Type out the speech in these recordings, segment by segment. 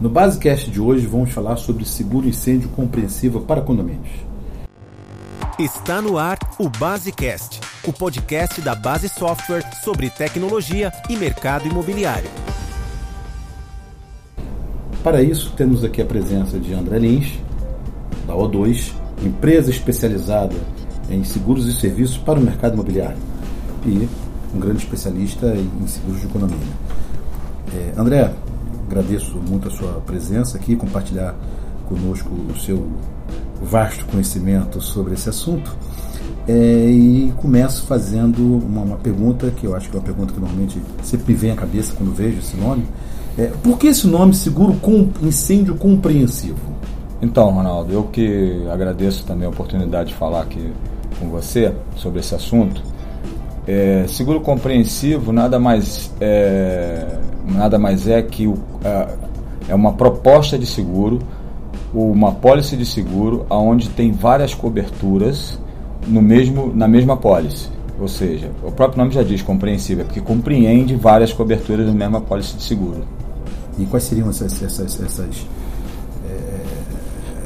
No Basecast de hoje vamos falar sobre seguro incêndio compreensivo para condomínios. Está no ar o Basecast, o podcast da Base Software sobre tecnologia e mercado imobiliário. Para isso, temos aqui a presença de André Lins, da O2, empresa especializada em seguros e serviços para o mercado imobiliário, e um grande especialista em seguros de economia. É, André, agradeço muito a sua presença aqui, compartilhar conosco o seu vasto conhecimento sobre esse assunto. É, e começo fazendo uma, uma, pergunta que eu acho que é uma pergunta que normalmente sempre me vem à cabeça quando vejo esse nome. É, por que esse nome seguro com incêndio compreensivo? Então, Ronaldo, eu que agradeço também a oportunidade de falar aqui com você sobre esse assunto. É, seguro compreensivo nada mais é, nada mais é que o, é, é uma proposta de seguro, uma pólice de seguro, aonde tem várias coberturas no mesmo, na mesma pólice. Ou seja, o próprio nome já diz compreensível, é porque compreende várias coberturas na mesma pólice de seguro. E quais seriam essas, essas, essas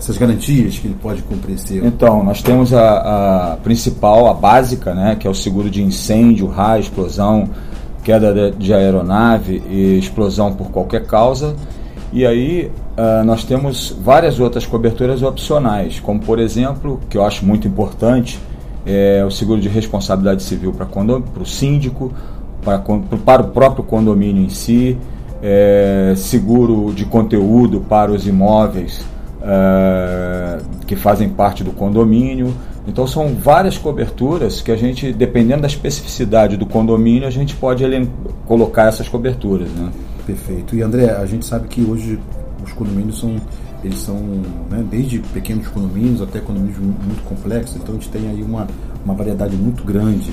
essas garantias que ele pode compreender? Então, nós temos a, a, principal, a básica, né, que é o seguro de incêndio, raio, explosão, queda de aeronave e explosão por qualquer causa. E aí uh, nós temos várias outras coberturas opcionais, como por exemplo, que eu acho muito importante, é o seguro de responsabilidade civil para o síndico, para, para o próprio condomínio em si, é, seguro de conteúdo para os imóveis uh, que fazem parte do condomínio. Então são várias coberturas que a gente, dependendo da especificidade do condomínio, a gente pode colocar essas coberturas. Né? Perfeito. E André, a gente sabe que hoje os condomínios são eles são né, desde pequenos condomínios até condomínios muito complexos, então a gente tem aí uma, uma variedade muito grande.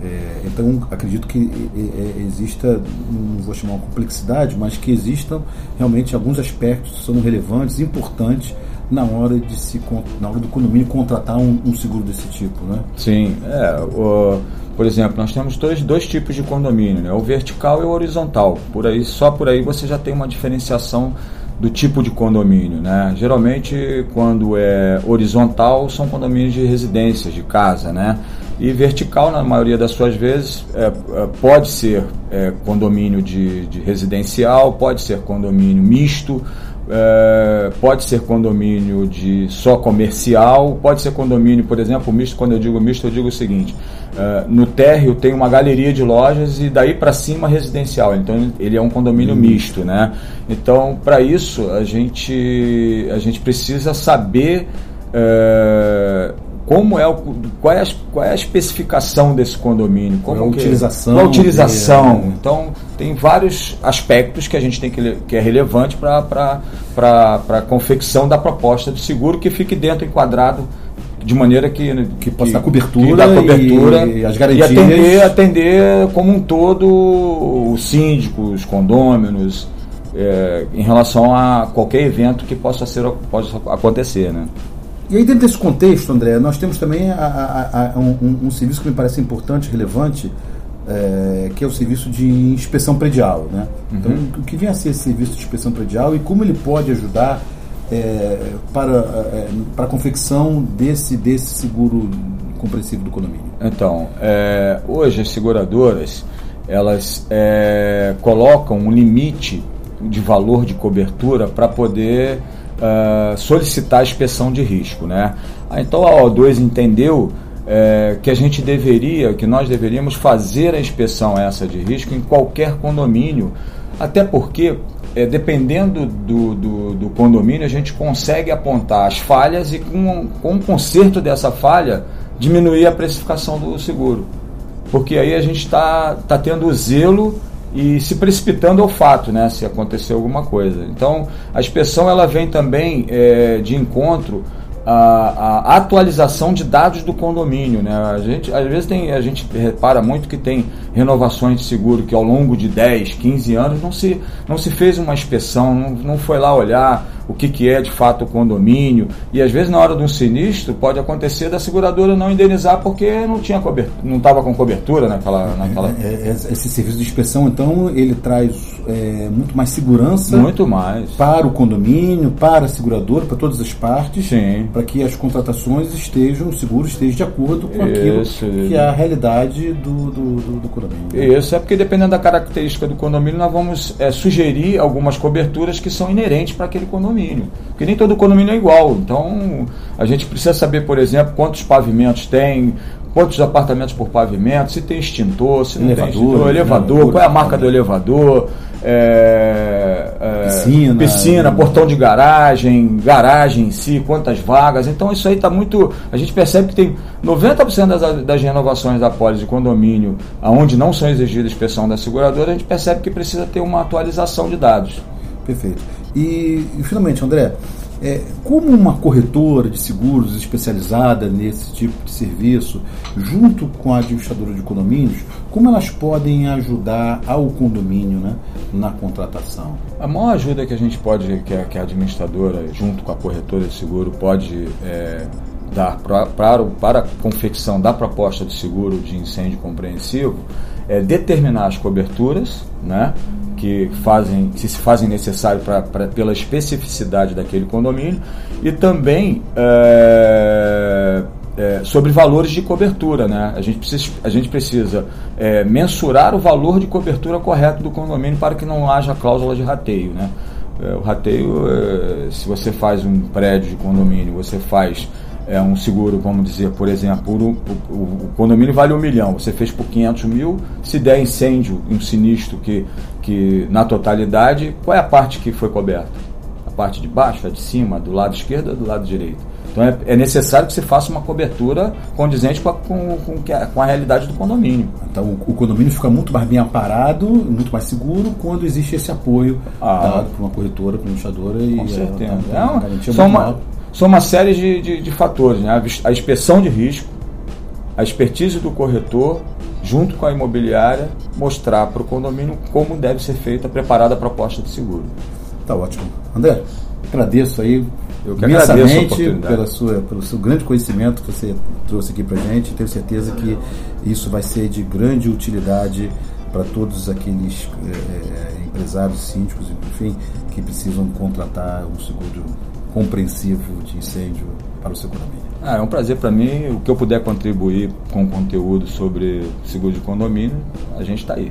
É, então acredito que é, exista, não vou chamar uma complexidade, mas que existam realmente alguns aspectos que são relevantes, importantes na hora de se na hora do condomínio contratar um, um seguro desse tipo, né? Sim, é, o, por exemplo, nós temos dois, dois tipos de condomínio, né? o vertical e o horizontal. Por aí, só por aí você já tem uma diferenciação do tipo de condomínio, né? Geralmente, quando é horizontal, são condomínios de residências, de casa, né? E vertical, na maioria das suas vezes, é, é, pode ser é, condomínio de, de, residencial, pode ser condomínio misto, é, pode ser condomínio de só comercial, pode ser condomínio, por exemplo, misto. Quando eu digo misto, eu digo o seguinte: é, no térreo tem uma galeria de lojas e daí para cima residencial. Então ele é um condomínio misto, né? Então para isso a gente a gente precisa saber é, como é o, qual, é a, qual é a especificação desse condomínio, como qual é a utilização, qual a utilização. Né? Então tem vários aspectos que a gente tem que que é relevante para a confecção da proposta de seguro que fique dentro enquadrado de maneira que que possa dar cobertura, cobertura e, e, as garantias e atender, atender como um todo os síndicos, condôminos é, em relação a qualquer evento que possa ser possa acontecer, né? E aí, dentro desse contexto, André, nós temos também a, a, a, um, um, serviço que me parece importante, relevante, é, que é o serviço de inspeção predial. Né? Uhum. Então, o que vem a ser esse serviço de inspeção predial e como ele pode ajudar é, para, é, para a confecção desse, desse seguro compreensivo do condomínio? Então, é, hoje as seguradoras elas é, colocam um limite de valor de cobertura para poder uh, solicitar a inspeção de risco. Né? Ah, então a O2 entendeu é, que a gente deveria, que nós deveríamos fazer a inspeção essa de risco em qualquer condomínio, até porque é, dependendo do, do, do, condomínio a gente consegue apontar as falhas e com, com o conserto dessa falha diminuir a precificação do seguro. Porque aí a gente está tá tendo zelo e se precipitando ao fato, né, se acontecer alguma coisa. Então, a inspeção ela vem também é, de encontro à, à, atualização de dados do condomínio, né? A gente às vezes tem a gente repara muito que tem renovações de seguro que ao longo de 10, 15 anos não se não se fez uma inspeção, não, não foi lá olhar o que, que é de fato o condomínio. E às vezes, na hora de um sinistro, pode acontecer da seguradora não indenizar porque não tinha cobertura, não estava com cobertura naquela. naquela... É, é, esse serviço de inspeção, então, ele traz é, muito mais segurança. Muito mais. Para o condomínio, para a seguradora, para todas as partes. Sim. Para que as contratações estejam, o seguro esteja de acordo com aquilo Isso. que é a realidade do, do, do, do condomínio. Isso é porque dependendo da característica do condomínio, nós vamos é, sugerir algumas coberturas que são inerentes para aquele condomínio. Porque nem todo condomínio é igual. Então, a gente precisa saber, por exemplo, quantos pavimentos tem, quantos apartamentos por pavimento, se tem extintor, se não Elevador, tem extintor, né? elevador, qual é a marca do elevador, é, é, Piscina, piscina né? portão de garagem, garagem em si, quantas vagas. Então isso aí está muito. A gente percebe que tem 90% das, das renovações da pólice de condomínio, aonde não são exigidas inspeção da seguradora, a gente percebe que precisa ter uma atualização de dados. Perfeito. E, e, finalmente, André, é, como uma corretora de seguros especializada nesse tipo de serviço, junto com a administradora de condomínios, como elas podem ajudar ao condomínio né, na contratação? A maior ajuda que a gente pode, que a, que a administradora, junto com a corretora de seguro, pode é, dar pra, para, para a confecção da proposta de seguro de incêndio compreensivo é determinar as coberturas, né? Que fazem, se fazem necessário pra, pra, pela especificidade daquele condomínio e também é, é, sobre valores de cobertura. Né? A gente precisa, a gente precisa é, mensurar o valor de cobertura correto do condomínio para que não haja cláusula de rateio. Né? o rateio, se você faz um prédio de condomínio, você faz é um seguro, vamos dizer, por exemplo, o, o, o, condomínio vale um milhão, você fez por 500 mil, se der incêndio, um sinistro que, que na totalidade, qual é a parte que foi coberta? A parte de baixo, a de cima, do lado esquerdo ou do lado direito? Então é, é necessário que você faça uma cobertura condizente com a, com, com, com a realidade do condomínio. Então o, o, condomínio fica muito mais bem amparado, muito mais seguro quando existe esse apoio ah, dado por uma corretora, por uma administradora e com certeza. É, é uma, só uma, são uma série de, de, de fatores, né? a inspeção de risco, a expertise do corretor, junto com a imobiliária, mostrar para o condomínio como deve ser feita, preparada a proposta de seguro. Tá ótimo. André, agradeço aí eu que imensamente pela sua, pelo seu grande conhecimento que você trouxe aqui para gente. Tenho certeza que isso vai ser de grande utilidade para todos aqueles é, empresários, síndicos, enfim, que precisam contratar um seguro compreensivo de incêndio para o seu condomínio. Ah, é um prazer para mim. O que eu puder contribuir com conteúdo sobre seguro de condomínio, a gente está aí.